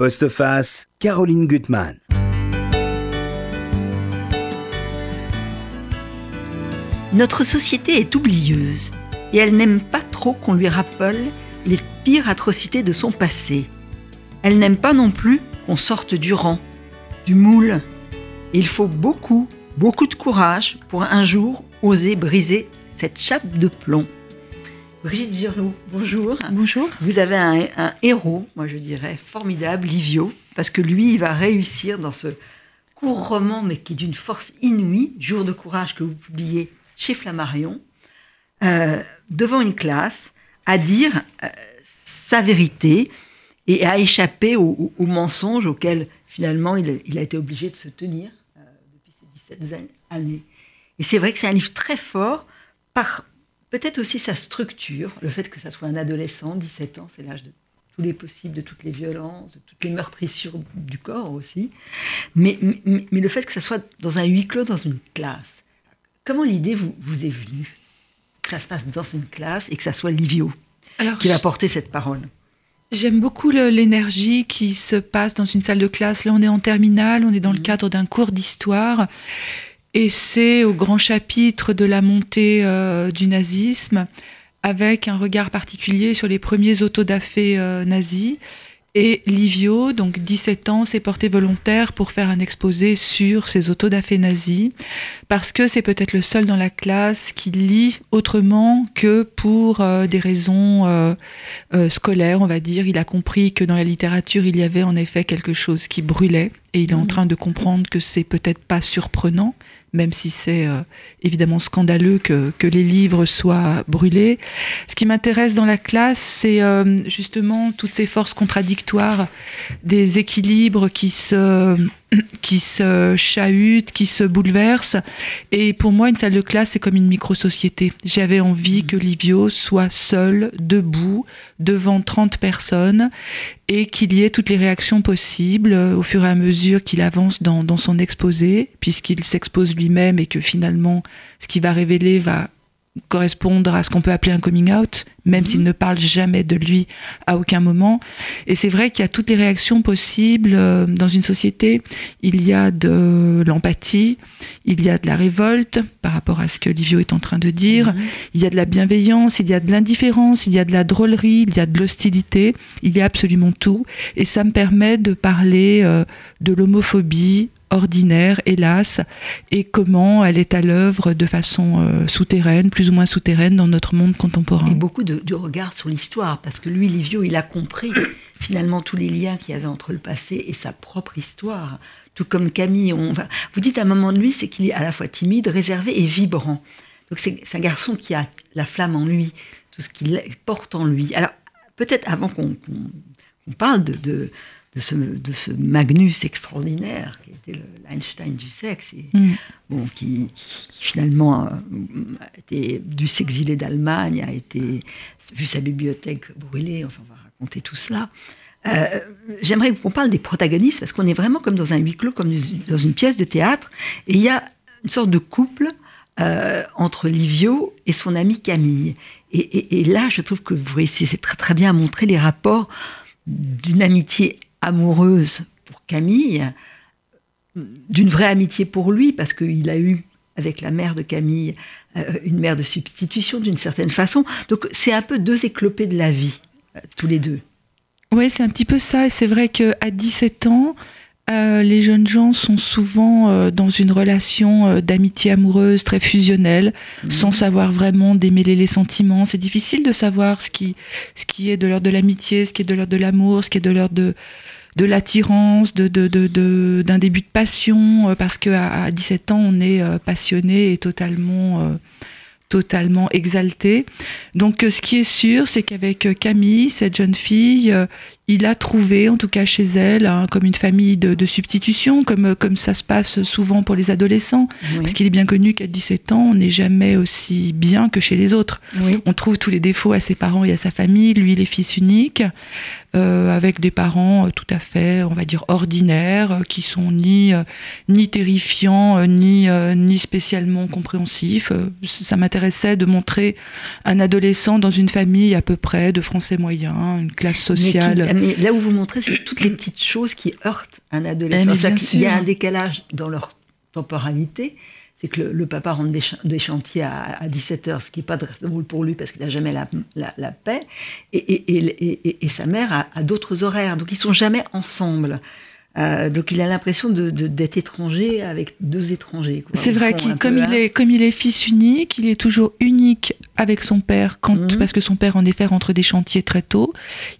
Postface, Caroline Gutmann. Notre société est oublieuse et elle n'aime pas trop qu'on lui rappelle les pires atrocités de son passé. Elle n'aime pas non plus qu'on sorte du rang, du moule. il faut beaucoup, beaucoup de courage pour un jour oser briser cette chape de plomb. Brigitte Giraud, bonjour. Bonjour. Vous avez un, un, héros, moi je dirais, formidable, Livio, parce que lui, il va réussir dans ce court roman, mais qui est d'une force inouïe, Jour de courage que vous publiez chez Flammarion, euh, devant une classe, à dire euh, sa vérité et à échapper aux, mensonges auxquels finalement il a, été obligé de se tenir euh, depuis ces 17 années. Et c'est vrai que c'est un livre très fort par peut-être aussi sa structure, le fait que ça soit un adolescent, 17 ans, c'est l'âge de tous les possibles, de toutes les violences, de toutes les meurtrissures du corps aussi, mais, mais, mais le fait que ça soit dans un huis clos, dans une classe. Comment l'idée vous, vous, est venue? Que ça se passe dans une classe et que ça soit Livio qui va porter cette parole? J'aime beaucoup l'énergie qui se passe dans une salle de classe. Là, on est en terminale, on est dans le mhm. cadre d'un cours d'histoire. Et c'est au grand chapitre de la montée euh, du nazisme, avec un regard particulier sur les premiers autodafés euh, nazis. Et Livio, donc 17 ans, s'est porté volontaire pour faire un exposé sur ces autodafés nazis, parce que c'est peut-être le seul dans la classe qui lit autrement que pour euh, des raisons euh, euh, scolaires, on va dire. Il a compris que dans la littérature, il y avait en effet quelque chose qui brûlait, et il est en mmh. train de comprendre que c'est peut-être pas surprenant, même si c'est euh, évidemment scandaleux que, que, les livres soient brûlés. Ce qui m'intéresse dans la classe, c'est euh, justement toutes ces forces contradictoires, des équilibres qui se qui se chahute, qui se bouleverse. Et pour moi, une salle de classe, c'est comme une micro-société. J'avais envie que Livio soit seul, debout, devant 30 personnes, et qu'il y ait toutes les réactions possibles au fur et à mesure qu'il avance dans, dans son exposé, puisqu'il s'expose lui-même et que finalement, ce qu'il va révéler va correspondre à ce qu'on peut appeler un coming out, même s'il mhm. ne parle jamais de lui à aucun moment. Et c'est vrai qu'il y a toutes les réactions possibles euh, dans une société. Il y a de l'empathie, il y a de la révolte par rapport à ce que Livio est en train de dire, mhm. il y a de la bienveillance, il y a de l'indifférence, il y a de la drôlerie, il y a de l'hostilité, il y a absolument tout. Et ça me permet de parler euh, de l'homophobie, ordinaire, hélas, et comment elle est à l'œuvre de façon euh, souterraine, plus ou moins souterraine, dans notre monde contemporain. Et beaucoup de, regard sur l'histoire, parce que lui, Livio, il a compris finalement tous les liens qu'il y avait entre le passé et sa propre histoire. Tout comme Camille, on va... vous dites à un moment de lui, c'est qu'il est à la fois timide, réservé et vibrant. Donc c'est un garçon qui a la flamme en lui, tout ce qu'il porte en lui. Alors peut-être avant qu'on parle de de ce, de ce Magnus extraordinaire qui était l'Einstein du sexe, et, mm. bon, qui, finalement a, été dû s'exiler d'Allemagne, a été vu sa bibliothèque brûlée. Enfin, on va raconter tout cela. Euh, j'aimerais qu'on parle des protagonistes parce qu'on est vraiment comme dans un huis clos, comme dans une pièce de théâtre, et il y a une sorte de couple euh, entre Livio et son amie Camille. Et, et, là, je trouve que vous réussissez très très bien à montrer les rapports d'une amitié amoureuse pour Camille, d'une vraie amitié pour lui, parce qu'il a eu avec la mère de Camille euh, une mère de substitution d'une certaine façon. Donc c'est un peu deux éclopés de la vie, euh, tous les deux. Oui, c'est un petit peu ça. Et c'est vrai qu'à 17 ans, euh, les jeunes gens sont souvent dans une relation d'amitié amoureuse très fusionnelle, mhm. sans savoir vraiment démêler les sentiments. C'est difficile de savoir ce qui, ce qui est de l'ordre de l'amitié, ce qui est de l'ordre de l'amour, ce qui est de l'ordre de, de l'attirance, de, d'un de, début de passion, euh, parce qu'à à 17 ans, on est euh, passionné et totalement, euh, totalement exalté. Donc, ce qui est sûr, c'est qu'avec Camille, cette jeune fille, il a trouvé, en tout cas chez elle, hein, comme une famille de, substitution, comme, comme ça se passe souvent pour les adolescents. Parce qu'il est bien connu qu'à 17 ans, on n'est jamais aussi bien que chez les autres. On trouve tous les défauts à ses parents et à sa famille. Lui, il est fils unique. euh, avec des parents euh, tout à fait, on va dire, ordinaires, euh, qui sont ni, ni terrifiants, ni, ni spécialement compréhensifs. Ça m'intéressait de montrer un adolescent dans une famille à peu près de français moyens, une classe sociale. Mais, là où vous montrez, c'est toutes les petites choses qui heurtent un adolescent. Il y a un décalage dans leur temporalité c'est que le, papa rentre des, chantiers à, 17h, ce qui n'est pas drôle pour lui parce qu'il n'a jamais la, paix, et, sa mère a d'autres horaires. Donc ils sont jamais ensemble. Euh, donc il a l'impression d'être de, étranger avec deux étrangers. C'est vrai qu'il comme il est comme il est fils unique, il est toujours unique avec son père quand mhm. parce que son père en effet rentre des chantiers très tôt.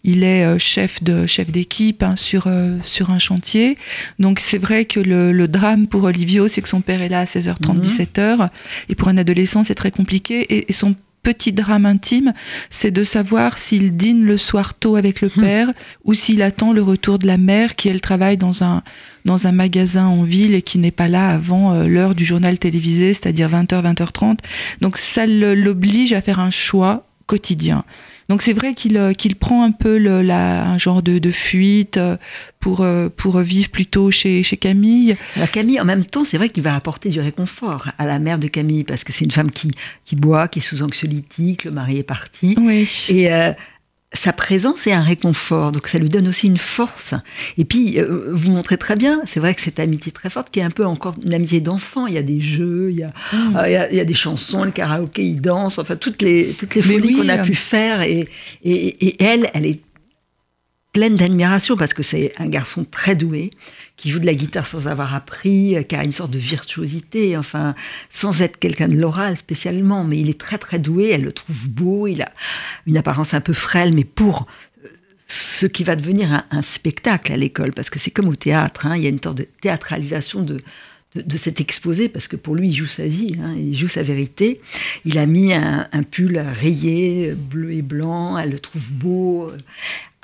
Il est euh, chef de chef d'équipe hein, sur euh, sur un chantier. Donc c'est vrai que le, drame pour Olivio, c'est que son père est là à 16h30 17h et pour un adolescent, c'est très compliqué et, et son petit drame intime, c'est de savoir s'il dîne le soir tôt avec le hmm. père ou s'il attend le retour de la mère qui, elle, travaille dans un, dans un magasin en ville et qui n'est pas là avant euh, l'heure du journal télévisé, c'est-à-dire 20h, 20h30. Donc ça l'oblige à faire un choix quotidien. Donc c'est vrai qu'il euh, qu'il prend un peu le, la, un genre de, de fuite euh, pour, euh, pour vivre plutôt chez, chez Camille. Alors Camille, en même temps, c'est vrai qu'il va apporter du réconfort à la mère de Camille, parce que c'est une femme qui, qui boit, qui est sous anxiolytique, le mari est parti. Oui. Et sa présence est un réconfort, donc ça lui donne aussi une force. Et puis, euh, vous montrez très bien, c'est vrai que cette amitié très forte, qui est un peu encore une amitié d'enfant, il y a des jeux, il y a, mm. euh, il, y a, des chansons, le karaoké, ils dansent, enfin toutes les, toutes les folies qu'on a euh. pu faire. Et, et, et elle, elle est pleine d'admiration parce que c'est un garçon très doué qui joue de la guitare sans avoir appris, qui a une sorte de virtuosité, enfin, sans être quelqu'un de l'oral spécialement, mais il est très très doué, elle le trouve beau, il a une apparence un peu frêle, mais pour euh, ce qui va devenir un, spectacle à l'école, parce que c'est comme au théâtre, hein, il y a une sorte de théâtralisation de, de, cet exposé, parce que pour lui, il joue sa vie, hein, il joue sa vérité. Il a mis un, un, pull rayé, bleu et blanc, elle le trouve beau.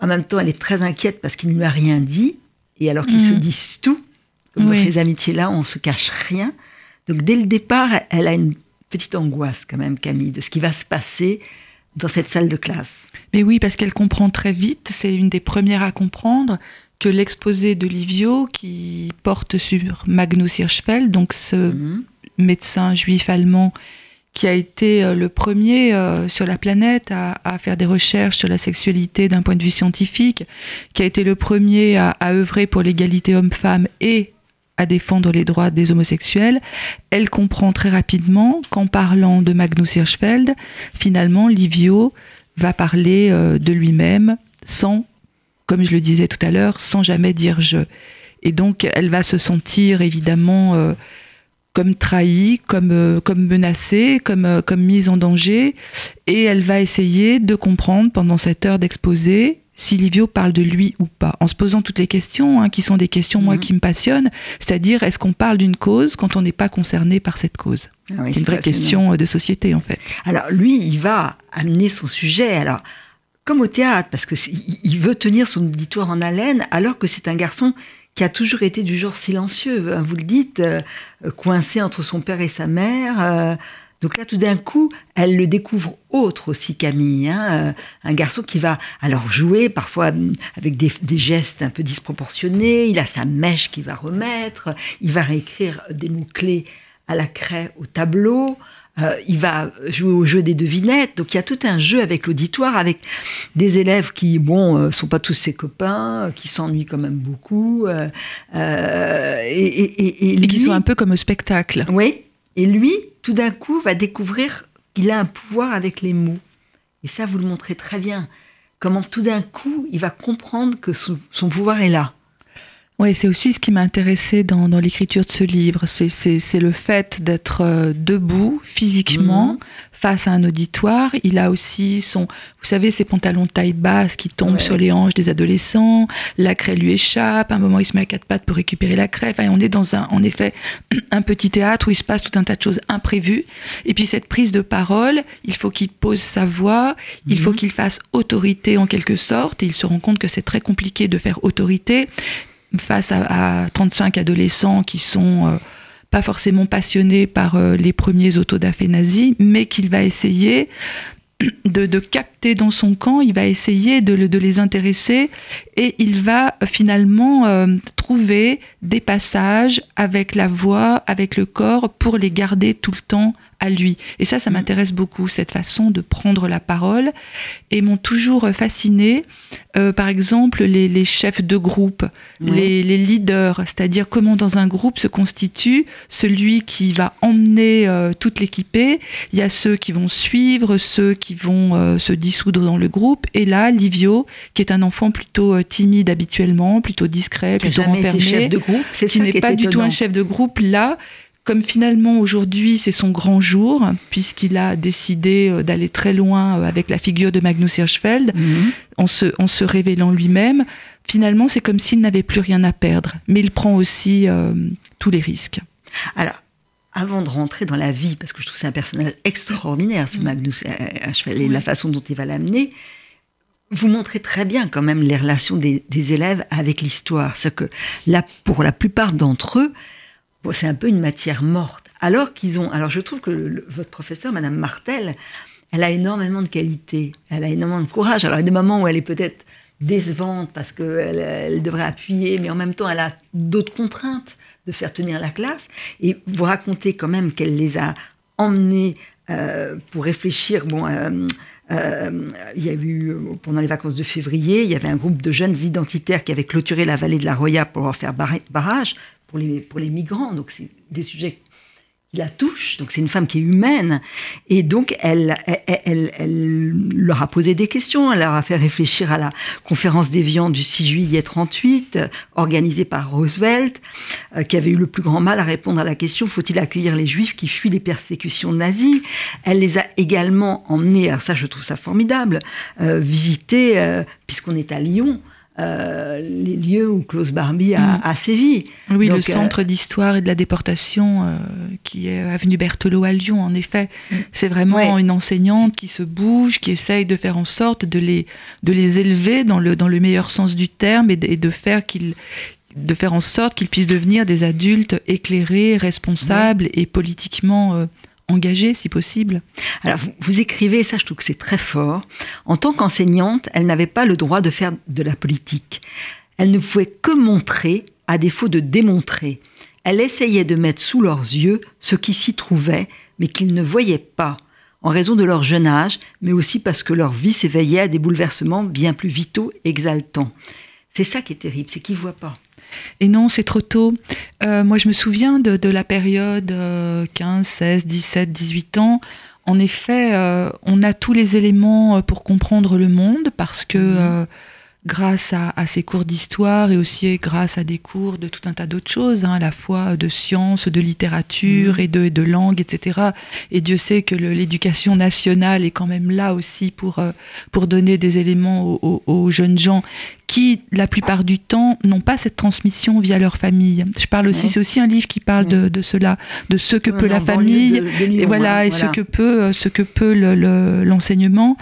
En même temps, elle est très inquiète parce qu'il ne lui a rien dit. Et alors qu'ils se mm. disent tout, dans ces amitiés-là, on se cache rien. Donc dès le départ, elle a une petite angoisse quand même, Camille, de ce qui va se passer dans cette salle de classe. Mais oui, parce qu'elle comprend très vite, c'est une des premières à comprendre, que l'exposé de Livio, qui porte sur Magnus Hirschfeld, donc ce mm. médecin juif allemand qui a été euh, le premier euh, sur la planète à, faire des recherches sur la sexualité d'un point de vue scientifique, qui a été le premier à, œuvrer pour l'égalité homme-femme et à défendre les droits des homosexuels, elle comprend très rapidement qu'en parlant de Magnus Hirschfeld, finalement, Livio va parler euh, de lui-même sans, comme je le disais tout à l'heure, sans jamais dire je. Et donc, elle va se sentir évidemment comme trahie, comme, euh, comme menacée, comme, euh, comme mise en danger. Et elle va essayer de comprendre pendant cette heure d'exposé si Livio parle de lui ou pas, en se posant toutes les questions, hein, qui sont des questions, moi, mhm. qui me passionnent, c'est-à-dire, est-ce qu'on parle d'une cause quand on n'est pas concerné par cette cause? Ah C'est une vraie question euh, de société, en fait. Alors, lui, il va amener son sujet, alors, comme au théâtre, parce qu'il veut tenir son auditoire en haleine, alors que c'est un garçon qui a toujours été du genre silencieux, hein, vous le dites, euh, coincé entre son père et sa mère. Euh. donc là, tout d'un coup, elle le découvre autre aussi, Camille. Hein, euh, un garçon qui va alors jouer parfois hum, avec des, gestes un peu disproportionnés. Il a sa mèche qu'il va remettre. Il va réécrire des mots-clés à la craie au tableau. Euh, il va jouer au jeu des devinettes. Donc il y a tout un jeu avec l'auditoire, avec des élèves qui, bon, euh, sont pas tous ses copains, qui s'ennuient quand même beaucoup. Euh, et, qui sont un peu comme au spectacle. Oui. Et lui, tout d'un coup, va découvrir qu'il a un pouvoir avec les mots. Et ça, vous le montrez très bien. Comment tout d'un coup, il va comprendre que son pouvoir est là. Oui, c'est aussi ce qui m'a intéressé dans, dans l'écriture de ce livre. C'est le fait d'être euh, debout physiquement mhm. face à un auditoire. Il a aussi son, vous savez, ses pantalons taille basse qui tombent sur les hanches des adolescents. La craie lui échappe. À un moment, il se met à quatre pattes pour récupérer la craie. Enfin, on est dans un, en effet, un petit théâtre où il se passe tout un tas de choses imprévues. Et puis cette prise de parole, il faut qu'il pose sa voix. Il faut mhm. qu'il fasse autorité en quelque sorte. Et il se rend compte que c'est très compliqué de faire autorité face à, 35 adolescents qui sont euh, pas forcément passionnés par euh, les premiers autodafés nazis, mais qu'il va essayer de, capter dans son camp, il va essayer de, les intéresser et il va finalement euh, trouver des passages avec la voix, avec le corps, pour les garder tout le temps à lui. Et ça, ça mm. m'intéresse beaucoup, cette façon de prendre la parole. Et m'ont toujours fasciné, euh, par exemple, les, chefs de groupe, les, leaders, c'est-à-dire comment dans un groupe se constitue celui qui va emmener euh, toute l'équipée. Il y a ceux qui vont suivre, ceux qui vont euh, se dissoudre dans le groupe. Et là, Livio, qui est un enfant plutôt timide habituellement, plutôt discret, plutôt renfermé, qui n'est pas du tout un chef de groupe, là, comme finalement aujourd'hui c'est son grand jour, puisqu'il a décidé euh, d'aller très loin euh, avec la figure de Magnus Hirschfeld, mhm. en, se, en se révélant lui-même, finalement c'est comme s'il n'avait plus rien à perdre. Mais il prend aussi euh, tous les risques. Alors, avant de rentrer dans la vie, parce que je trouve c'est un personnage extraordinaire, ce Magnus Hirschfeld, et la façon dont il va l'amener, vous montrez très bien quand même les relations des, des élèves avec l'histoire. Ce que là, pour la plupart d'entre eux, c'est un peu une matière morte. Alors qu'ils ont. Alors je trouve que votre professeur, Madame Martel, elle a énormément de qualité, elle a énormément de courage. Alors il y a des moments où elle est peut-être décevante parce qu'elle elle devrait appuyer, mais en même temps elle a d'autres contraintes de faire tenir la classe. Et vous racontez quand même qu'elle les a emmenés euh, pour réfléchir. Bon, euh, euh, il y a eu, pendant les vacances de février, il y avait un groupe de jeunes identitaires qui avaient clôturé la vallée de la Roya pour leur faire barrage pour les, pour les migrants. Donc, c'est des sujets qui la touchent. Donc, c'est une femme qui est humaine. Et donc, elle, elle, elle, leur a posé des questions. Elle leur a fait réfléchir à la conférence des viandes du 6 juillet 38, organisée par Roosevelt, euh, qui avait eu le plus grand mal à répondre à la question faut-il accueillir les juifs qui fuient les persécutions nazies? Elle les a également emmenés, alors ça, je trouve ça formidable, euh, visiter, euh, puisqu'on est à Lyon, euh, les lieux où Klaus Barbie a, mm. sévi. Oui, le euh, centre d'histoire et de la déportation euh, qui est avenue Berthelot à Lyon, en effet. Mm. C'est vraiment une enseignante qui se bouge, qui essaye de faire en sorte de les, de les élever dans le, dans le meilleur sens du terme et de, faire qu'ils de faire en sorte qu'ils puissent devenir des adultes éclairés, responsables et politiquement engagée, si possible. Alors, vous, écrivez, ça je trouve que c'est très fort, en tant qu'enseignante, elle n'avait pas le droit de faire de la politique. Elle ne pouvait que montrer, à défaut de démontrer. Elle essayait de mettre sous leurs yeux ce qui s'y trouvait, mais qu'ils ne voyaient pas, en raison de leur jeune âge, mais aussi parce que leur vie s'éveillait à des bouleversements bien plus vitaux, exaltants. C'est ça qui est terrible, c'est qu'ils ne voient pas. Et non, c'est trop tôt. Euh, moi, je me souviens de, la période 15, 16, 17, 18 ans. En effet, euh, on a tous les éléments euh, pour comprendre le monde parce que mhm grâce à, ces cours d'histoire et aussi grâce à des cours de tout un tas d'autres choses, hein, à la fois de sciences, de littérature mmh. et, de, de, langue, etc. Et Dieu sait que l'éducation nationale est quand même là aussi pour, euh, pour donner des éléments aux, jeunes gens qui, la plupart du temps, n'ont pas cette transmission via leur famille. Je parle aussi, c'est aussi un livre qui parle de, de, cela, de ce que peut la famille, et voilà, et ce que peut, euh, ce que peut l'enseignement.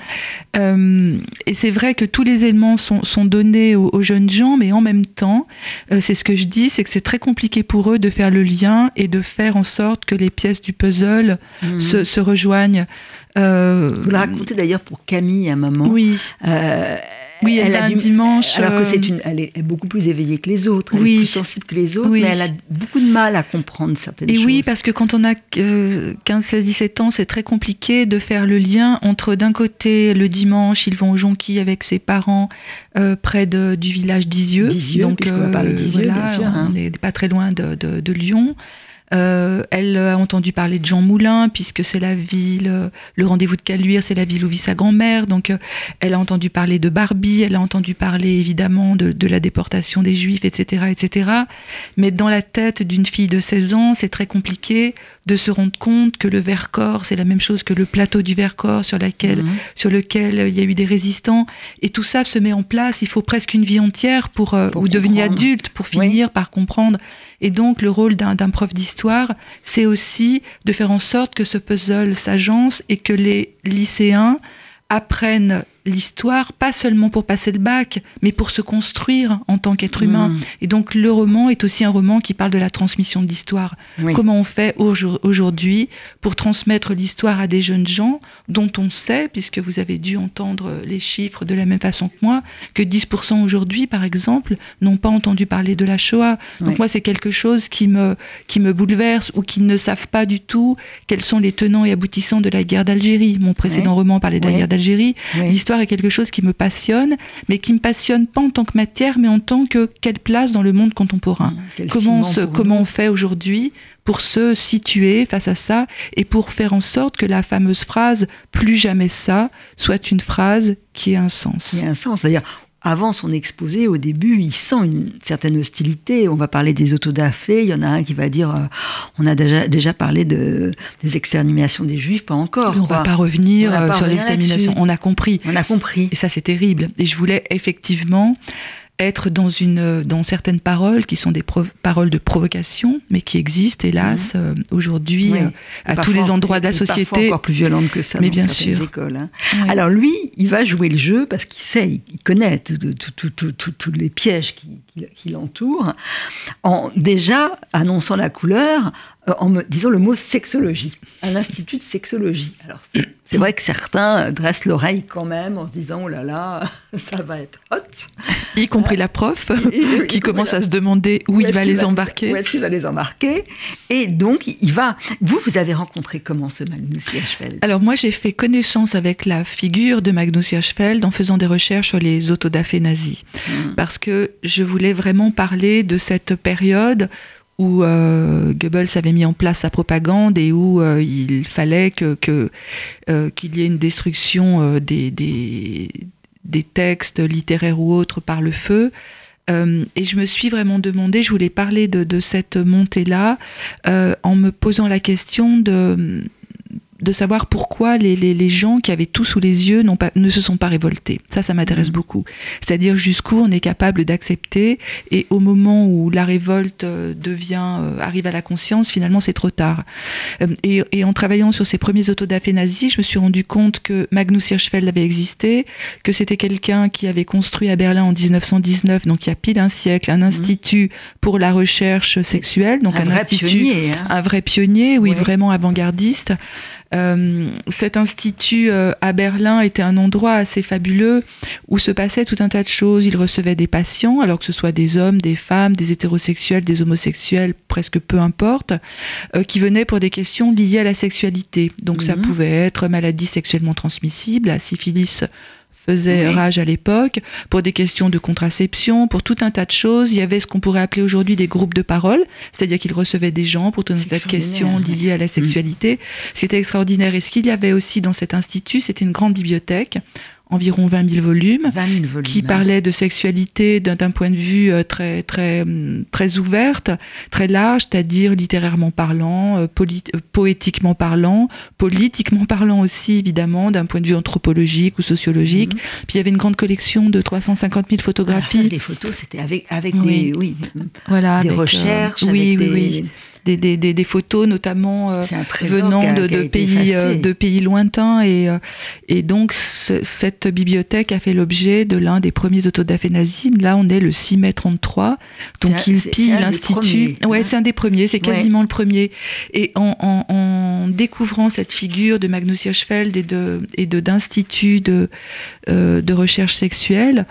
Le, euh, et c'est vrai que tous les éléments sont sont donnés aux, jeunes gens, mais en même temps, euh, c'est ce que je dis, c'est que c'est très compliqué pour eux de faire le lien et de faire en sorte que les pièces du puzzle mhm. se, rejoignent. Euh, Vous le racontez d'ailleurs pour Camille à un moment. Oui. Euh, oui, elle, a un dimanche. Alors que c'est euh, une, elle est, beaucoup plus éveillée que les autres, elle oui. est plus sensible que les autres, mais elle a beaucoup de mal à comprendre certaines choses. Et oui, parce que quand on a 15, 16, 17 ans, c'est très compliqué de faire le lien entre d'un côté le dimanche, ils vont au Jonquille avec ses parents euh, près de, du village d'Isieux. donc euh, parle d'Isieux, bien sûr. On n'est pas très loin de, de, de Lyon. Euh, elle a entendu parler de Jean Moulin, puisque c'est la ville, euh, le rendez-vous de Caluire, c'est la ville où vit sa grand-mère. Donc, euh, elle a entendu parler de Barbie, elle a entendu parler évidemment de, la déportation des Juifs, etc., etc. Mais dans la tête d'une fille de 16 ans, c'est très compliqué de se rendre compte que le Vercors, c'est la même chose que le plateau du Vercors sur, laquelle, mhm. sur lequel il y a eu des résistants. Et tout ça se met en place. Il faut presque une vie entière pour, ou devenir adulte pour finir par comprendre. Et donc, le rôle d'un prof d'histoire, c'est aussi de faire en sorte que ce puzzle s'agence et que les lycéens apprennent l'histoire, pas seulement pour passer le bac, mais pour se construire en tant qu'être humain. Mm. Et donc le roman est aussi un roman qui parle de la transmission de l'histoire. Oui. Comment on fait aujourd- aujourd'hui pour transmettre l'histoire à des jeunes gens dont on sait, puisque vous avez dû entendre les chiffres de la même façon que moi, que 10% aujourd'hui, par exemple, n'ont pas entendu parler de la Shoah. Donc Oui. moi, c'est quelque chose qui me, qui me bouleverse ou qui ne savent pas du tout quels sont les tenants et aboutissants de la guerre d'Algérie. Mon précédent Oui. roman parlait de la guerre d'Algérie. Oui. L'histoire est quelque chose qui me passionne, mais qui me passionne pas en tant que matière, mais en tant que quelle place dans le monde contemporain. Quel Comment, on se- comment on fait aujourd'hui pour se situer face à ça et pour faire en sorte que la fameuse phrase plus jamais ça soit une phrase qui ait un sens. A un sens. C'est-à-dire, avant son exposé, au début, il sent une certaine hostilité. On va parler des autodafés. Il y en a un qui va dire euh, on a déjà, déjà parlé de, des exterminations des juifs, pas encore. On quoi. va pas revenir va euh, pas sur l'extermination. On a compris. On a compris. Et ça, c'est terrible. Et je voulais effectivement être dans une euh, dans certaines paroles qui sont des paroles de provocation, mais qui existent hélas euh, aujourd'hui Oui. euh, à tous les endroits de la parfois société. encore plus violente que ça Mais dans bien certaines sûr. écoles. hein. Alors lui, il va jouer le jeu parce qu'il sait, il connaît tous les pièges qui, qui- qui l'entourent, en déjà annonçant la couleur, en me disant le mot sexologie, un institut de sexologie. Alors c'est c'est vrai que certains dressent l'oreille quand même en se disant oh là là, ça va être hot. y compris la prof, Et- et- qui commence à se demander où, il va les embarquer. Où est-ce qu'il va les embarquer Et donc il va. Vous, vous avez rencontré comment ce Magnus Hirschfeld? Alors moi, j'ai fait connaissance avec la figure de Magnus Hirschfeld en faisant des recherches sur les autodafés nazis. Hmm. Parce que je voulais vraiment parler de cette période où euh, Goebbels avait mis en place sa propagande et où euh, il fallait que euh, qu'il y ait une destruction des, des, textes littéraires ou autres par le feu. Et je me suis vraiment demandé, je voulais parler de, cette montée-là en me posant la question de, de savoir pourquoi les, les, les gens qui avaient tout sous les yeux pas, ne se sont pas révoltés. Ça, ça m'intéresse Mhm. beaucoup. C'est-à-dire jusqu'où on est capable d'accepter et au moment où la révolte euh, devient, euh, arrive à la conscience, finalement c'est trop tard. Euh, et, et en travaillant sur ces premiers autodafés nazis, je me suis rendu compte que Magnus Hirschfeld avait existé, que c'était quelqu'un qui avait construit à Berlin en 1919, donc il y a pile un siècle, un institut pour la recherche sexuelle, donc un, un, vrai institut pionnier. hein. un vrai pionnier, oui, vraiment avant-gardiste. Euh, cet institut euh, à Berlin était un endroit assez fabuleux où se passait tout un tas de choses. Il recevait des patients, alors que ce soit des hommes, des femmes, des hétérosexuels, des homosexuels, presque peu importe, euh, qui venaient pour des questions liées à la sexualité. Donc ça Mhm. pouvait être maladie sexuellement transmissible, la syphilis faisait Oui. rage à l'époque, pour des questions de contraception, pour tout un tas de choses. Il y avait ce qu'on pourrait appeler aujourd'hui des groupes de parole, c'est-à-dire qu'ils recevaient des gens pour tout un tas de questions liées à la sexualité. Ce qui était extraordinaire. Et ce qu'il y avait aussi dans cet institut, c'était une grande bibliothèque, environ 20 000 volumes, 20 000 volumes. qui hein. parlait de sexualité d'un point de vue euh, très très hum, très ouverte, très large, c'est-à-dire littérairement parlant, euh, euh, poétiquement parlant, politiquement parlant aussi évidemment d'un point de vue anthropologique ou sociologique. Mhm. Puis il y avait une grande collection de 350 000 Alors ça, photographies, les photos, c'était avec, avec Oui. des, oui, voilà, des avec, euh, recherches, oui, avec oui, des, oui, des, des, des, des photos notamment. euh, venant de, de pays euh, de pays lointains et euh, et donc ce- cette bibliothèque a fait l'objet de l'un des premiers autodafés nazis là on est le 6 mai 33 donc il pille l'institut ouais hein. c'est un des premiers c'est Ouais. quasiment le premier et en, en, en découvrant cette figure de Magnus Hirschfeld et de et de d'instituts de euh, de recherche sexuelle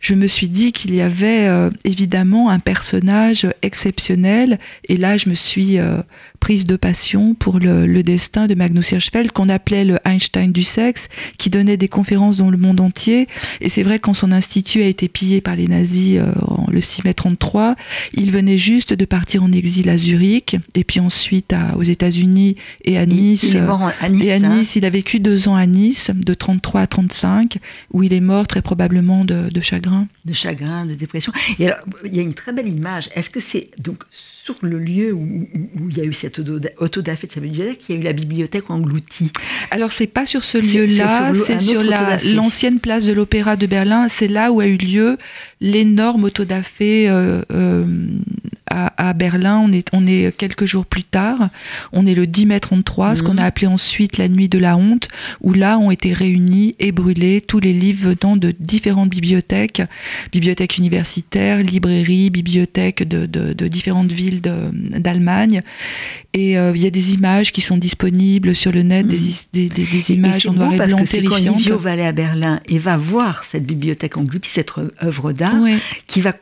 je me suis dit qu'il y avait euh, évidemment un personnage exceptionnel. Et là je me suis euh, prise de passion pour le, le destin de Magnus Hirschfeld qu'on appelait le Einstein du sexe qui donnait des conférences dans le monde entier et c'est vrai quand son institut a été pillé par les nazis euh, en le 6 mai 33 il venait juste de partir en exil à Zurich et puis ensuite à, aux États-Unis et à Nice il est mort à Nice. et à hein. Nice, il a vécu deux ans à Nice, de 33 à 35, où il est mort très probablement de, de chagrin. de chagrin, de dépression. Et alors, il y a une très belle image. Est-ce que c'est donc sur le lieu où, où- où il y a eu cette auto- autodafé de sa bibliothèque, il y a eu la bibliothèque engloutie Alors c'est pas sur ce lieu-là, c'est sur la- l'ancienne place de l'Opéra de Berlin. C'est là où a eu lieu l'énorme autodafé euh, euh, à à, Berlin. On est, on est quelques jours plus tard. On est le 10 mai 33, ce qu'on a appelé ensuite la nuit de la honte, où là ont été réunis et brûlés tous les livres venant de différentes bibliothèques, bibliothèques universitaires, librairies, bibliothèques de, de, différentes villes d'Allemagne. Et euh, il y a des images qui sont disponibles sur le net, des, des, des, images en noir et blanc terrifiantes. Quand va aller à Berlin et va voir cette bibliothèque engloutie, cette œuvre d'art, qui va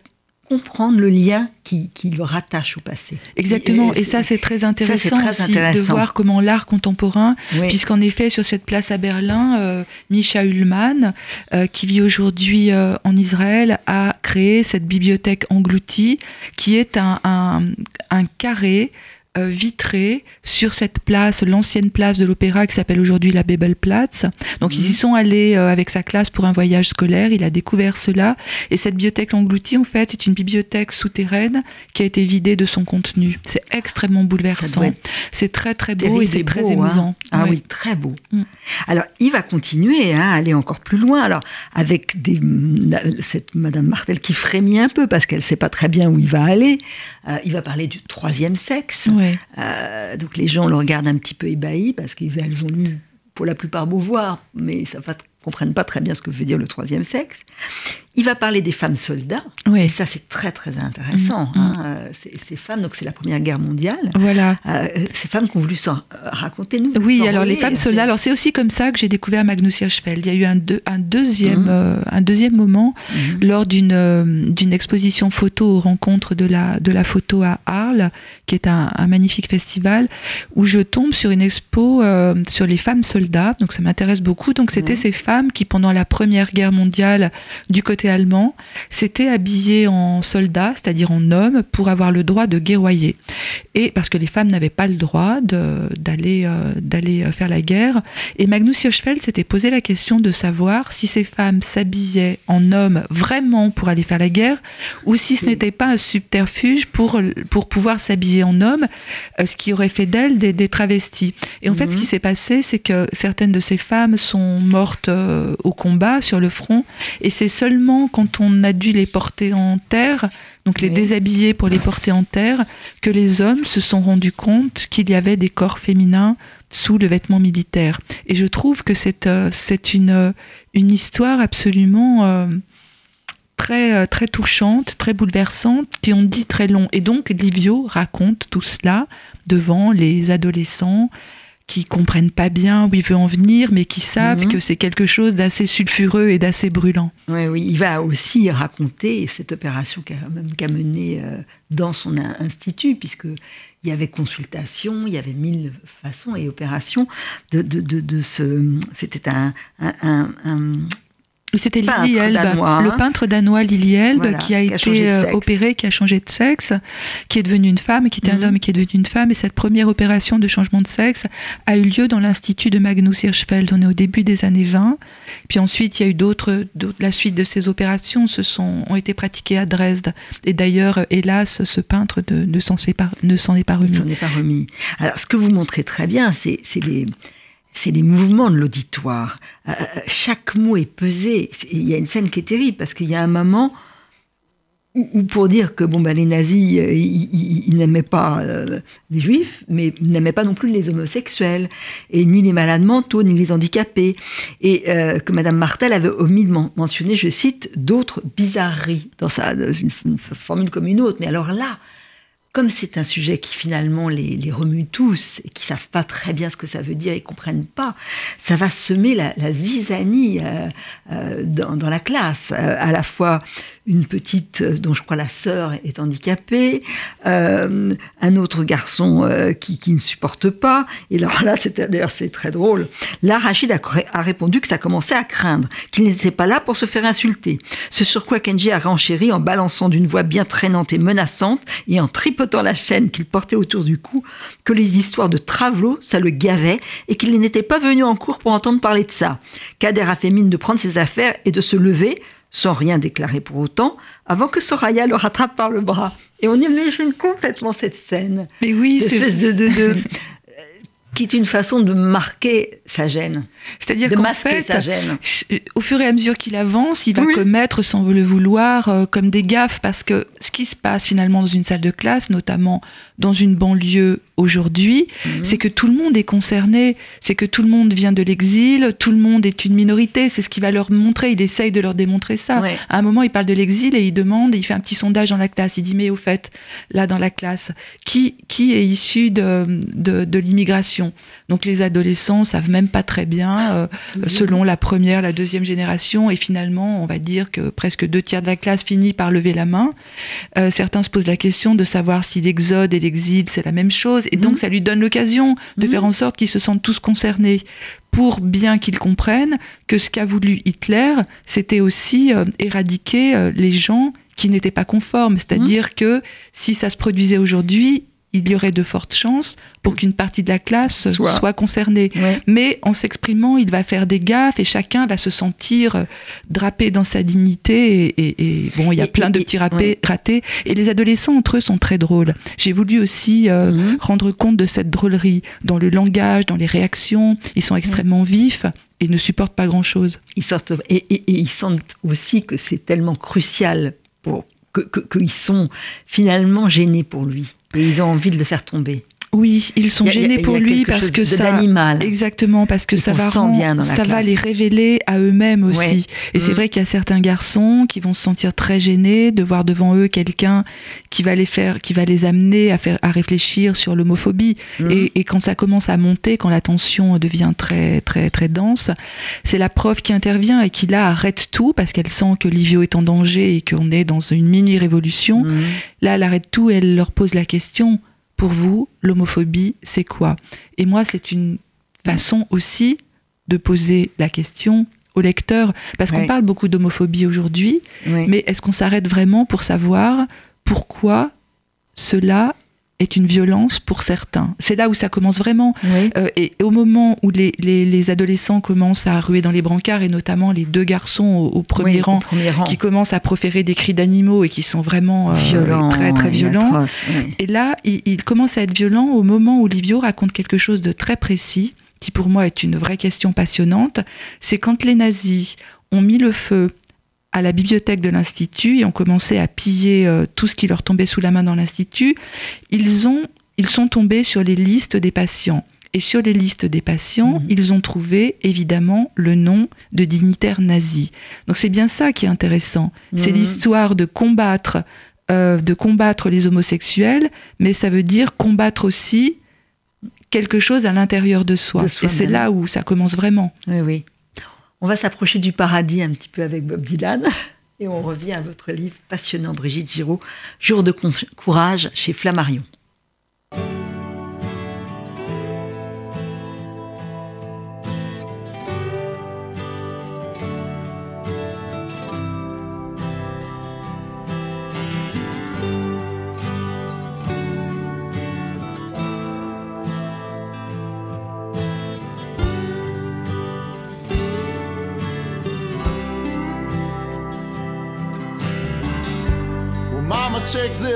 comprendre le lien qui, le rattache au passé. Exactement, et, ça c'est très intéressant aussi de voir comment l'art contemporain, puisqu'en effet sur cette place à Berlin, euh, Misha Ullmann, euh, qui vit aujourd'hui euh, en Israël, a créé cette bibliothèque engloutie, qui est un, un carré vitré sur cette place, l'ancienne place de l'opéra qui s'appelle aujourd'hui la Bebelplatz. Donc ils y mhm. sont allés euh, avec sa classe pour un voyage scolaire, il a découvert cela. Et cette bibliothèque engloutie, en fait, c'est une bibliothèque souterraine qui a été vidée de son contenu. C'est extrêmement bouleversant. C'est très très beau et c'est très hein. émouvant. Ah oui, très beau. Mm. Alors il va continuer hein, à aller encore plus loin. Alors avec des, cette Madame Martel qui frémit un peu parce qu'elle ne sait pas très bien où il va aller. Euh, il va parler du troisième sexe. Euh, donc les gens le regardent un petit peu ébahi parce qu'elles ont lu pour la plupart Beauvoir, mais ça ne comprennent pas très bien ce que veut dire le troisième sexe. Il va parler des femmes soldats. Oui. Et ça, c'est très, très intéressant. Mm, mm. Hein. Euh, ces, femmes, donc c'est la Première Guerre mondiale. Voilà. Euh, ces femmes qui ont voulu s'en euh, raconter nous. Oui, alors les femmes soldats, alors c'est aussi comme ça que j'ai découvert Magnus Hirschfeld. Il y a eu un, un, deuxième, mm. un deuxième moment lors d'une d'une exposition photo aux rencontres de la, de la photo à Arles, qui est un, magnifique festival, où je tombe sur une expo sur les femmes soldats. Donc ça m'intéresse beaucoup. Donc c'était ces femmes qui, pendant la Première Guerre mondiale, du côté allemand s'était habillé en soldat, c'est-à-dire en homme, pour avoir le droit de guerroyer. Et parce que les femmes n'avaient pas le droit d'aller euh, d'aller faire la guerre. Et Magnus Hirschfeld s'était posé la question de savoir si ces femmes s'habillaient en homme vraiment pour aller faire la guerre, ou si ce n'était pas un subterfuge pour, pour pouvoir s'habiller en homme, euh, ce qui aurait fait d'elles des, travestis. Et en fait, ce qui mhm. s'est passé, c'est que certaines de ces femmes sont mortes euh, au combat, sur le front, et c'est seulement quand on a dû les porter en terre, donc les déshabiller pour les porter en terre, que les hommes se sont rendus compte qu'il y avait des corps féminins sous le vêtement militaire. Et je trouve que c'est euh, une, euh, une histoire absolument euh, très, très touchante, très bouleversante, qui on dit très long. Et donc Livio raconte tout cela devant les adolescents qui comprennent pas bien où il veut en venir, mais qui savent mhm. que c'est quelque chose d'assez sulfureux et d'assez brûlant. Oui, oui, il va aussi raconter cette opération qu'a menée euh, dans son institut, puisque il y avait consultation, il y avait mille façons et opérations de, de, de, ce. C'était un, un, c'était Lily Elbe, le peintre danois Lily Elbe, qui a été euh, opéré, qui a changé de sexe, qui est devenu une femme, qui était un mhm. homme, qui est devenu une femme. Et cette première opération de changement de sexe a eu lieu dans l'institut de Magnus Hirschfeld. On est au début des années 20. Puis ensuite, il y a eu d'autres, la suite de ces opérations se sont, ont été pratiquées à Dresde. Et d'ailleurs, hélas, ce peintre de, ne s'en est pas remis. s'en est pas remis. Alors, ce que vous montrez très bien, c'est les c'est les mouvements de l'auditoire. Euh, euh, chaque mot est pesé. Il y a une scène qui est terrible parce qu'il y a un moment où, pour dire que bon, bah, les nazis, euh, ils, n'aimaient pas les juifs, mais ils n'aimaient pas non plus les homosexuels, et ni les malades mentaux, ni les handicapés. Et que Madame Martel avait omis de mentionner, je cite, d'autres bizarreries dans, sa, une formule comme une autre. Mais alors là, comme c'est un sujet qui finalement les, remue tous et qui savent pas très bien ce que ça veut dire et comprennent pas, ça va semer la, zizanie euh, euh, dans, la classe, euh, à la fois une petite euh, dont je crois la sœur est handicapée, euh, un autre garçon euh, qui, qui, ne supporte pas. Et alors là, d'ailleurs c'est très drôle. Là, Rachid a, a, répondu que ça commençait à craindre, qu'il n'était pas là pour se faire insulter. Ce sur quoi Kenji a renchéri en balançant d'une voix bien traînante et menaçante et en tripotant la chaîne qu'il portait autour du cou, que les histoires de Travelo, ça le gavait et qu'il n'était pas venu en cours pour entendre parler de ça. Kader a fait mine de prendre ses affaires et de se lever, sans rien déclarer pour autant, avant que Soraya le rattrape par le bras. Et on imagine complètement cette scène. Mais oui, c'est espèce de, de, qui est une façon de marquer sa gêne. C'est-à-dire de masquer fait, sa gêne. ch- au fur et à mesure qu'il avance, il va Oui. commettre, sans le vouloir, euh, comme des gaffes, parce que ce qui se passe finalement dans une salle de classe, notamment dans une banlieue aujourd'hui, Mhm. c'est que tout le monde est concerné, c'est que tout le monde vient de l'exil, tout le monde est une minorité, c'est ce qu'il va leur montrer, il essaye de leur démontrer ça. Ouais. À un moment, il parle de l'exil et il demande, il fait un petit sondage dans la classe, il dit, mais au fait, là dans la classe, qui, qui est issu de, de, de l'immigration? Donc les adolescents savent même pas très bien, euh, Mhm. selon la première, la deuxième génération, et finalement, on va dire que presque deux tiers de la classe finit par lever la main. Euh, certains se posent la question de savoir si l'exode et l'exil, c'est la même chose, et donc Mhm. ça lui donne l'occasion de Mhm. faire en sorte qu'ils se sentent tous concernés pour bien qu'ils comprennent que ce qu'a voulu Hitler, c'était aussi euh, éradiquer euh, les gens qui n'étaient pas conformes. C'est-à-dire que si ça se produisait aujourd'hui, il y aurait de fortes chances pour qu'une partie de la classe Soit. soit, concernée. Ouais. Mais en s'exprimant, il va faire des gaffes et chacun va se sentir euh, drapé dans sa dignité. Et, et- et bon, il y a Et- plein de et- petits et- rapés- ouais. ratés. Et les adolescents entre eux sont très drôles. J'ai voulu aussi euh, Mhm. rendre compte de cette drôlerie dans le langage, dans les réactions. Ils sont extrêmement vifs et ne supportent pas grand-chose. Ils sortent et, ils sentent aussi que c'est tellement crucial pour que- qu'ils sont finalement gênés pour lui et ils ont envie de le faire tomber. Oui, ils sont a- gênés a pour lui parce que ça. Exactement, parce que Et ça va, rend- bien dans la ça va les révéler à eux-mêmes aussi. Ouais. Et c'est Mm. vrai qu'il y a certains garçons qui vont se sentir très gênés de voir devant eux quelqu'un qui va les faire, qui va les amener à faire, à réfléchir sur l'homophobie. Mhm. Et, et quand ça commence à monter, quand la tension devient très, très, très dense, c'est la prof qui intervient et qui là arrête tout parce qu'elle sent que Livio est en danger et qu'on est dans une mini révolution. Mhm. Là, elle arrête tout et elle leur pose la question pour vous, l'homophobie, c'est quoi? Et moi, c'est une façon aussi de poser la question au lecteur, parce qu'on parle beaucoup d'homophobie aujourd'hui, Ouais. mais est-ce qu'on s'arrête vraiment pour savoir pourquoi cela est une violence pour certains C'est là où ça commence vraiment. Oui. Euh, et au moment où les, les- les adolescents commencent à ruer dans les brancards, et notamment les deux garçons au, au premier Oui, au rang, premier rang. qui commencent à proférer des cris d'animaux et qui sont vraiment euh, violent, très très violents. atroce, oui. Et là, il, il commence à être violent au moment où Livio raconte quelque chose de très précis, qui pour moi est une vraie question passionnante. C'est quand les nazis ont mis le feu à la bibliothèque de l'Institut et ont commencé à piller euh, tout ce qui leur tombait sous la main dans l'Institut, ils, ont, ils sont tombés sur les listes des patients. Et sur les listes des patients, Mhm. ils ont trouvé évidemment le nom de dignitaires nazis. Donc c'est bien ça qui est intéressant. C'est Mhm. l'histoire de combattre euh, de combattre les homosexuels, mais ça veut dire combattre aussi quelque chose à l'intérieur de soi. De Et c'est là où ça commence vraiment. Oui, oui. On va s'approcher du paradis un petit peu avec Bob Dylan. Et on revient à votre livre passionnant, Brigitte Giraud, Jour de courage chez Flammarion.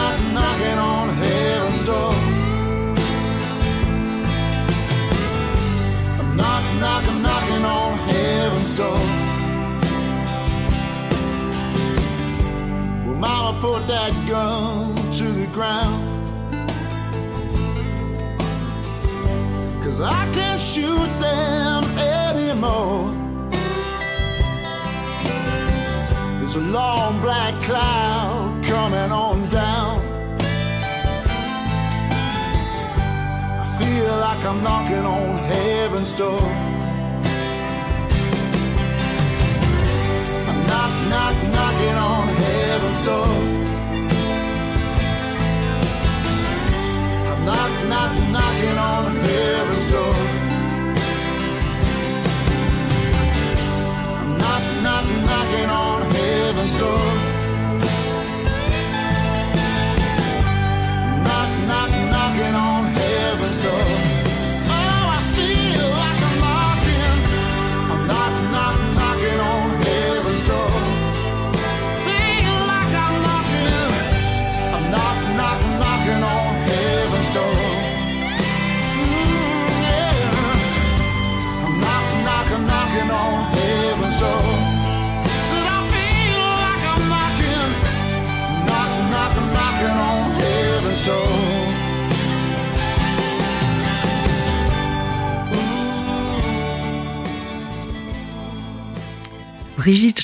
Knock, knocking on heaven's door. I'm knock, knock, knocking on heaven's door. Well, Mama put that gun to the ground. Cause I can't shoot them anymore. There's a long black cloud coming on down. I feel like I'm knocking on heaven's door. I'm knock, knock, knocking on heaven's door. I'm knock, knock, knocking on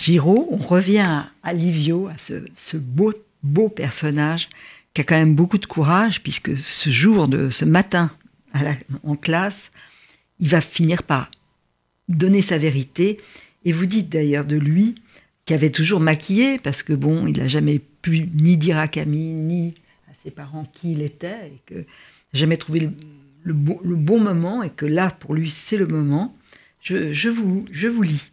Giraud, on revient à, Livio, à ce, beau, personnage qui a quand même beaucoup de courage, puisque ce jour, de ce matin en classe, il va finir par donner sa vérité. Et vous dites d'ailleurs de lui qui avait toujours maquillé, parce que bon, il n'a jamais pu ni dire à Camille, ni à ses parents qui il était, et que jamais trouvé le, bon, moment, et que là, pour lui, c'est le moment. Je vous lis.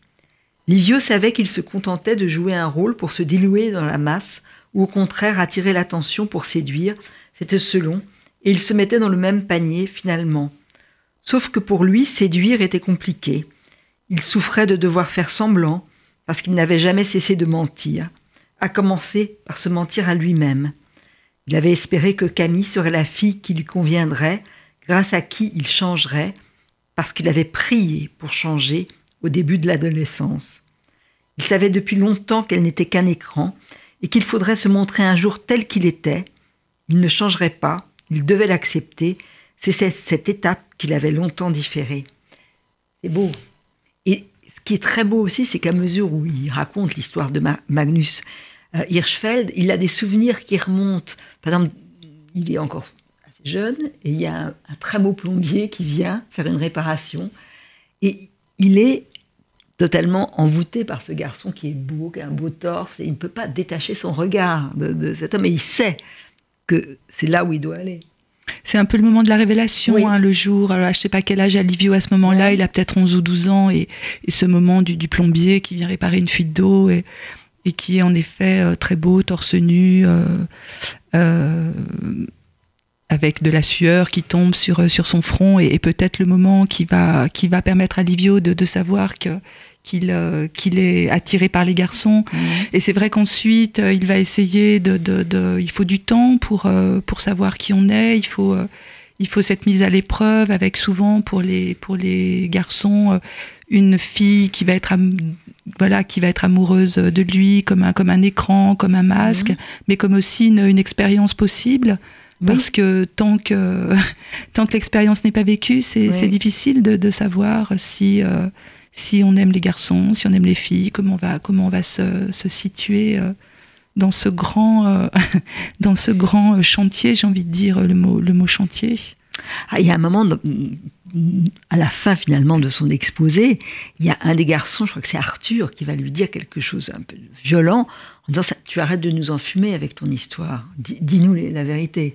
Livio savait qu'il se contentait de jouer un rôle pour se diluer dans la masse, ou au contraire attirer l'attention pour séduire, c'était selon, et il se mettait dans le même panier finalement. Sauf que pour lui, séduire était compliqué. Il souffrait de devoir faire semblant, parce qu'il n'avait jamais cessé de mentir, à commencer par se mentir à lui-même. Il avait espéré que Camille serait la fille qui lui conviendrait, grâce à qui il changerait, parce qu'il avait prié pour changer au début de l'adolescence. Il savait depuis longtemps qu'elle n'était qu'un écran et qu'il faudrait se montrer un jour tel qu'il était. Il ne changerait pas, il devait l'accepter. C'est cette, étape qu'il avait longtemps différée. C'est beau. Et ce qui est très beau aussi, c'est qu'à mesure où il raconte l'histoire de Ma- Magnus euh, Hirschfeld, il a des souvenirs qui remontent. Par exemple, il est encore assez jeune et il y a un, un très beau plombier qui vient faire une réparation. Et il est totalement envoûté par ce garçon qui est beau, qui a un beau torse, et il ne peut pas détacher son regard de, de cet homme, et il sait que c'est là où il doit aller. C'est un peu le moment de la révélation, Oui. hein, le jour. Alors, là, je sais pas quel âge a Livio à ce moment-là. Ouais. Il a peut-être 11 ou 12 ans. Et, et ce moment du, du plombier qui vient réparer une fuite d'eau et, et qui est en effet euh, très beau, torse nu, euh, euh, avec de la sueur qui tombe sur, euh, sur son front. Et, et peut-être le moment qui va, qui va permettre à Livio de, de savoir que qu'il euh, qu'il est attiré par les garçons. Et c'est vrai qu'ensuite, euh, il va essayer de, de, de- Il faut du temps pour, euh, pour savoir qui on est. Il faut, euh, il faut cette mise à l'épreuve avec souvent pour les, pour les garçons une fille qui va être voilà qui va être amoureuse de lui comme un comme un écran comme un masque mais comme aussi une, une expérience possible Oui. parce que tant que tant que l'expérience n'est pas vécue c'est Oui. difficile de, de savoir si euh, si on aime les garçons si on aime les filles comment on va comment on va se, se situer euh, dans ce grand euh, dans ce grand chantier j'ai envie de dire le mot le mot chantier Ah, il y a un moment, à la fin finalement de son exposé, il y a un des garçons, je crois que c'est Arthur, qui va lui dire quelque chose un peu violent, en disant Tu arrêtes de nous enfumer avec ton histoire, Dis- dis-nous la vérité.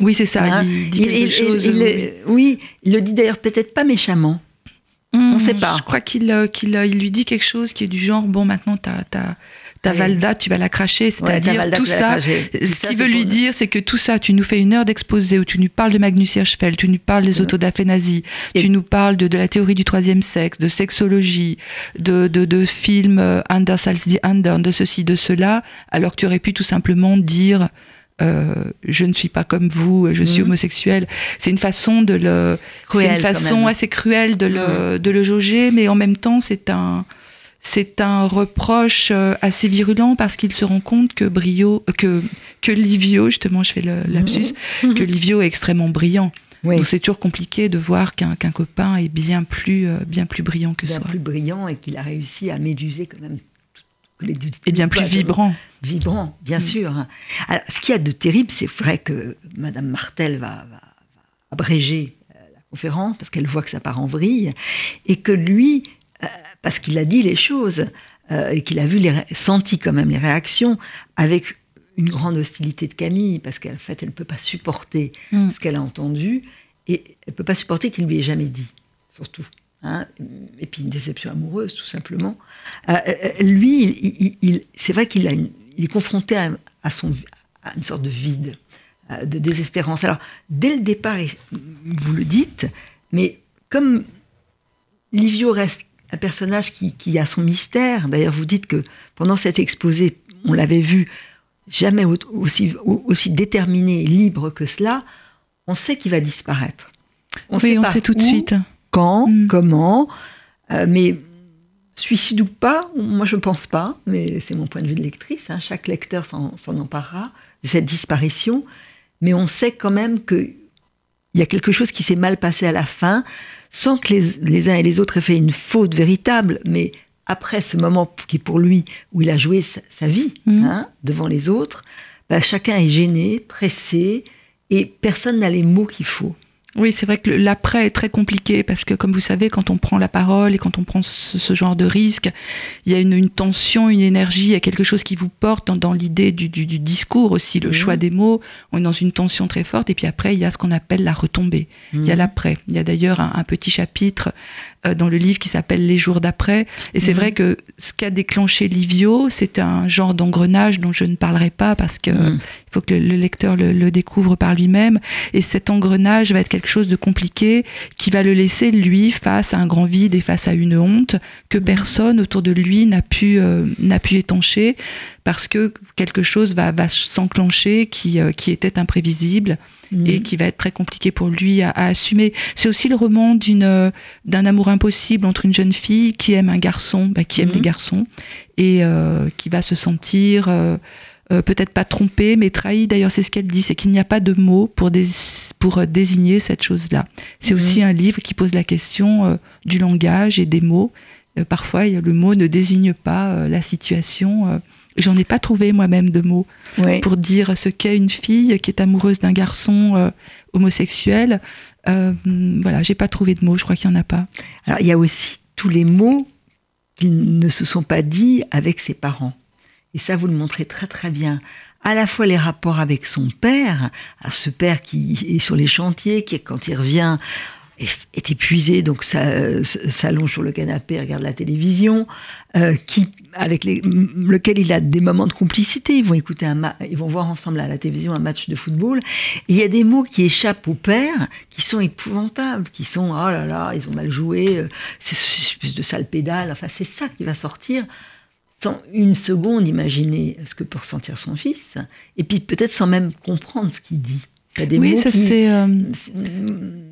Oui c'est ça Hein il dit quelque il- chose il- oui. oui, il le dit d'ailleurs peut-être pas méchamment. Hmm, sait pas. Je crois qu'il euh, euh, il lui dit quelque chose qui est du genre bon maintenant ta ta ta. Valda tu vas la cracher, c'est-à-dire tout ça. Ce qu'il veut lui dire, c'est que tout ça, tu nous fais une heure d'exposé où tu nous parles de Magnus Hirschfeld, tu nous parles des Et- tu nous parles de, de la théorie du troisième sexe, de sexologie, de, de, de films euh, Anders Salsdy Andern, de ceci, de cela, alors que tu aurais pu tout simplement dire euh, je ne suis pas comme vous, je suis Mhm. homosexuel. C'est une façon de le, c'est une façon assez cruelle de le, de le jauger, mais en même temps, c'est un, c'est un reproche euh, assez virulent parce qu'il se rend compte que Brio, euh, que, que Livio, justement, je fais le lapsus, que Livio est extrêmement brillant. Oui, Donc c'est toujours compliqué de voir qu'un qu'un copain est bien plus, bien plus brillant que bien soi. plus brillant et qu'il a réussi à méduser quand même. Et bien plus vibrant. Vibrant, bien Mm. sûr. Alors, ce qu'il y a de terrible, c'est vrai que Madame Martel va, va- va abréger euh, la conférence parce qu'elle voit que ça part en vrille et que lui, euh, parce qu'il a dit les choses, euh, et qu'il a vu les senti quand même les réactions avec une grande hostilité de Camille parce qu'en fait elle peut pas supporter Mm. ce qu'elle a entendu et elle peut pas supporter qu'il lui ait jamais dit surtout hein. et puis une déception amoureuse tout simplement Euh, euh, lui il, il- il- c'est vrai qu'il a une- il est confronté à, à son à une sorte de vide euh, de désespérance alors dès le départ vous le dites mais comme Livio reste un personnage qui, qui a son mystère. D'ailleurs, vous dites que pendant cet exposé, on l'avait vu jamais au- aussi, au- aussi déterminé et libre que cela. On sait qu'il va disparaître. On oui, on pas sait tout de suite. Quand, Mm. comment. euh, mais suicide ou pas, moi je ne pense pas, mais c'est mon point de vue de lectrice. hein, chaque lecteur s'en emparera de cette disparition. Mais on sait quand même qu'il y a quelque chose qui s'est mal passé à la fin, sans que les, les uns et les autres aient fait une faute véritable. Mais après ce moment qui pour lui, où il a joué sa, sa vie Mhm. hein, devant les autres, bah, chacun est gêné, pressé, et personne n'a les mots qu'il faut. Oui, c'est vrai que l'après est très compliqué parce que, comme vous savez, quand on prend la parole et quand on prend ce, ce genre de risque, il y a une, une tension, une énergie, il y a quelque chose qui vous porte dans, dans l'idée du, du- du discours aussi, le choix des mots. On est dans une tension très forte. Et puis après, il y a ce qu'on appelle la retombée. Il y a Mhm. l'après. Il y a d'ailleurs un, un petit chapitre dans le livre qui s'appelle Les jours d'après. Et c'est Mhm. vrai que ce qu'a déclenché Livio, c'est un genre d'engrenage dont je ne parlerai pas parce que Mhm. il faut que le, le lecteur le, le découvre par lui-même. Et cet engrenage va être quelque chose de compliqué qui va le laisser, lui, face à un grand vide et face à une honte que Mhm. personne autour de lui n'a pu, euh, n'a pu étancher parce que quelque chose va, va s'enclencher qui, euh, qui était imprévisible Mhm. et qui va être très compliqué pour lui à, à assumer. C'est aussi le roman d'une euh, d'un amour impossible entre une jeune fille qui aime un garçon, bah, qui aime Mhm. les garçons et euh, qui va se sentir euh, peut-être pas trompée, mais trahie. D'ailleurs, c'est ce qu'elle dit, c'est qu'il n'y a pas de mots pour, dés- pour désigner cette chose-là. C'est Mhm. aussi un livre qui pose la question du langage et des mots. Parfois, le mot ne désigne pas la situation. J'en ai pas trouvé moi-même de mots pour dire ce qu'est une fille qui est amoureuse d'un garçon euh, homosexuel. Euh, voilà, j'ai pas trouvé de mots, je crois qu'il y en a pas. Alors, il y a aussi tous les mots qu'il ne se sont pas dits avec ses parents. Et ça, vous le montrez très très bien. À la fois les rapports avec son père, ce père qui est sur les chantiers, qui quand il revient est, épuisé, donc ça- s'allonge sur le canapé, regarde la télévision, euh, qui avec lequel il a des moments de complicité. Ils vont écouter un, ils vont voir ensemble à la télévision un match de football. Il y a des mots qui échappent au père, qui sont épouvantables, qui sont oh là là, ils ont mal joué, euh, c'est ce espèce de sale pédale. Enfin, c'est ça qui va sortir sans une seconde imaginer ce que peut ressentir son fils, et puis peut-être sans même comprendre ce qu'il dit. Des oui, mots ça qui- c'est. euh,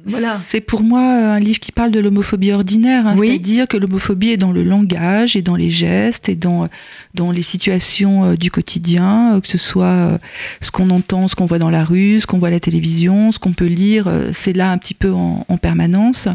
Voilà. C'est pour moi euh, un livre qui parle de l'homophobie ordinaire, hein, Oui. c'est-à-dire que l'homophobie est dans le langage et dans les gestes et dans, dans les situations euh, du quotidien, que ce soit ce qu'on entend, ce qu'on voit dans la rue, ce qu'on voit à la télévision, ce qu'on peut lire, c'est là un petit peu en, en permanence.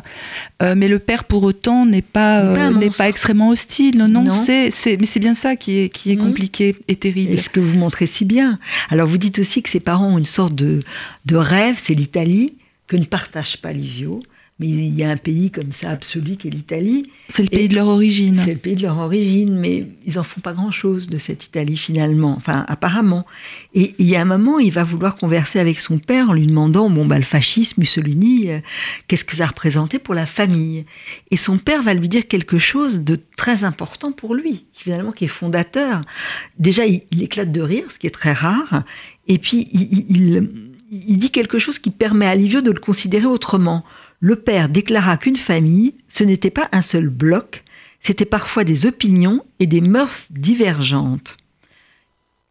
Euh, mais le père, pour autant, n'est pas, pas euh, n'est extrêmement hostile. Non, non, Non. c'est, c'est, mais c'est bien ça qui est, qui est Mhm. compliqué et terrible. Et ce que vous montrez si bien. Alors vous dites aussi que ses parents ont une sorte de, de rêve, c'est l'Italie, que ne partage pas Livio. Mais il y a un pays comme ça absolu qui est l'Italie. C'est le Et pays de leur origine. C'est le pays de leur origine, mais ils en font pas grand-chose de cette Italie finalement, enfin apparemment. Et il y a un moment, il va vouloir converser avec son père en lui demandant, bon bah le fascisme, Mussolini, euh, qu'est-ce que ça représentait pour la famille? Et son père va lui dire quelque chose de très important pour lui, finalement qui est fondateur. Déjà, il, il éclate de rire, ce qui est très rare, et puis il, il- il- dit quelque chose qui permet à Livio de le considérer autrement. Le père déclara qu'une famille, ce n'était pas un seul bloc, c'était parfois des opinions et des mœurs divergentes.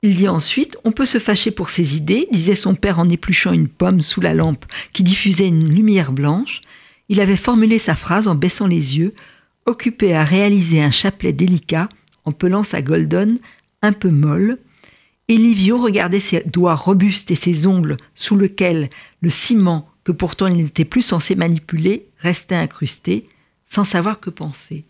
Il dit ensuite On peut se fâcher pour ses idées, disait son père en épluchant une pomme sous la lampe qui diffusait une lumière blanche. Il avait formulé sa phrase en baissant les yeux, occupé à réaliser un chapelet délicat en pelant sa golden un peu molle. Et Livio regardait ses doigts robustes et ses ongles sous lesquels le ciment, que pourtant il n'était plus censé manipuler, restait incrusté, sans savoir que penser.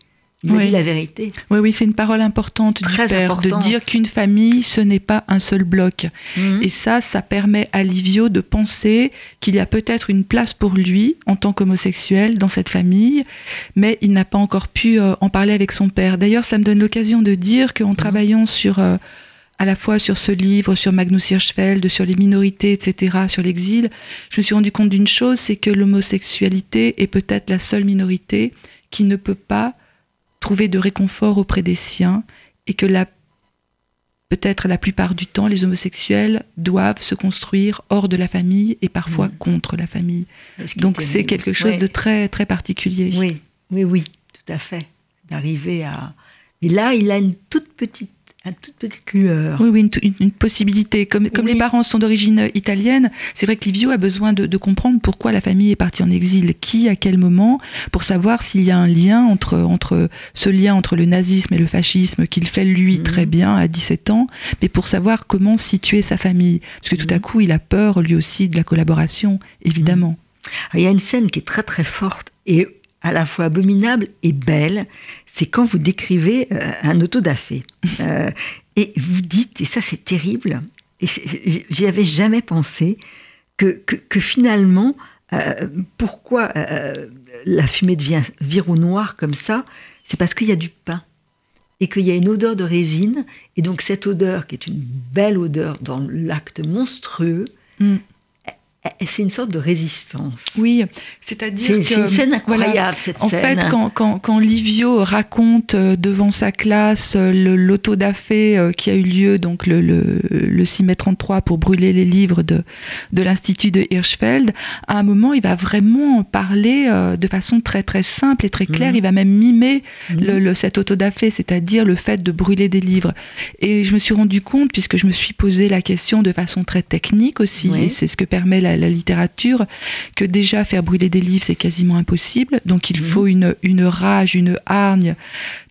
Il a Oui. dit la vérité. Oui, oui, c'est une parole importante Très du père, importante. de dire qu'une famille, ce n'est pas un seul bloc. Mhm. Et ça, ça permet à Livio de penser qu'il y a peut-être une place pour lui en tant qu'homosexuel dans cette famille, mais il n'a pas encore pu euh, en parler avec son père. D'ailleurs, ça me donne l'occasion de dire qu'en travaillant sur euh, à la fois sur ce livre, sur Magnus Hirschfeld, sur les minorités, etc., sur l'exil, je me suis rendu compte d'une chose, c'est que l'homosexualité est peut-être la seule minorité qui ne peut pas trouver de réconfort auprès des siens et que la peut-être la plupart du temps, les homosexuels doivent se construire hors de la famille et parfois Mm. contre la famille. Ce Donc est c'est quelque chose de très très particulier. Oui, oui, oui, tout à fait. D'arriver à. Et là, il a une toute petite, une toute petite lueur. Oui, oui, une, une- une possibilité. Comme, comme Oui. les parents sont d'origine italienne, c'est vrai que Livio a besoin de, de comprendre pourquoi la famille est partie en exil, qui, à quel moment, pour savoir s'il y a un lien entre, entre ce lien entre le nazisme et le fascisme qu'il fait lui Mhm. très bien à 17 ans, mais pour savoir comment situer sa famille. Parce que tout à Mhm. coup, il a peur lui aussi de la collaboration, évidemment. Il y a une scène qui est très très forte et à la fois abominable et belle. C'est quand vous décrivez euh, un autodafé. Euh, et vous dites, et ça c'est terrible, et j'y avais jamais pensé, que, finalement, euh, pourquoi la fumée devient vire au noir comme ça, c'est parce qu'il y a du pain. Et qu'il y a une odeur de résine, et donc cette odeur, qui est une belle odeur dans l'acte monstrueux, Mm. Eh, c'est une sorte de résistance. Oui, c'est-à-dire C'est que c'est une scène voilà, incroyable, cette En scène. fait, quand, quand, quand Livio raconte euh, devant sa classe euh, l'autodafé euh, qui a eu lieu donc le, le, le 6 mai 33 pour brûler les livres de, de l'Institut de Hirschfeld, à un moment, il va vraiment parler de façon très très simple et très claire. Mhm. Il va même mimer Mhm. le, le- cet autodafé, c'est-à-dire le fait de brûler des livres. Et je me suis rendu compte, puisque je me suis posé la question de façon très technique aussi, Oui. et c'est ce que permet la, la littérature, que déjà faire brûler des livres, c'est quasiment impossible. Donc il Mhm. faut une, une rage, une hargne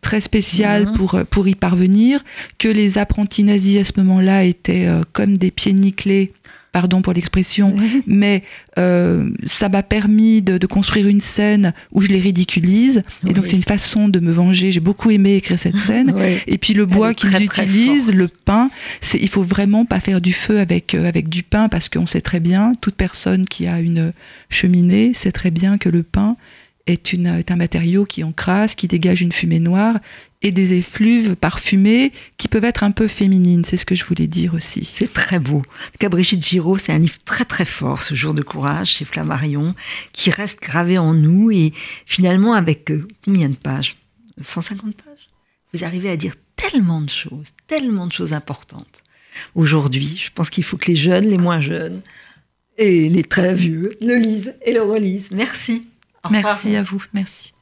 très spéciale Mhm. pour, pour y parvenir, que les apprentis nazis à ce moment-là étaient euh, comme des pieds nickelés, pardon pour l'expression, Oui. mais euh, ça m'a permis de, de construire une scène où je les ridiculise. Et donc c'est une façon de me venger. J'ai beaucoup aimé écrire cette scène. Oui. Et puis le bois qu'ils utilisent, le pain, c'est il faut vraiment pas faire du feu avec euh, avec du pain parce qu'on sait très bien, toute personne qui a une cheminée sait très bien que le pain est, une, est un matériau qui encrasse, qui dégage une fumée noire et des effluves parfumées qui peuvent être un peu féminines. C'est ce que je voulais dire aussi. C'est très beau. En tout cas, Brigitte Giraud, c'est un livre très très fort, ce jour de courage chez Flammarion, qui reste gravé en nous et finalement avec euh, combien de pages? 150 pages? Vous arrivez à dire tellement de choses, tellement de choses importantes. Aujourd'hui, je pense qu'il faut que les jeunes, les moins jeunes et les très vieux le lisent et le relisent. Merci. Au revoir. Merci à vous. Merci.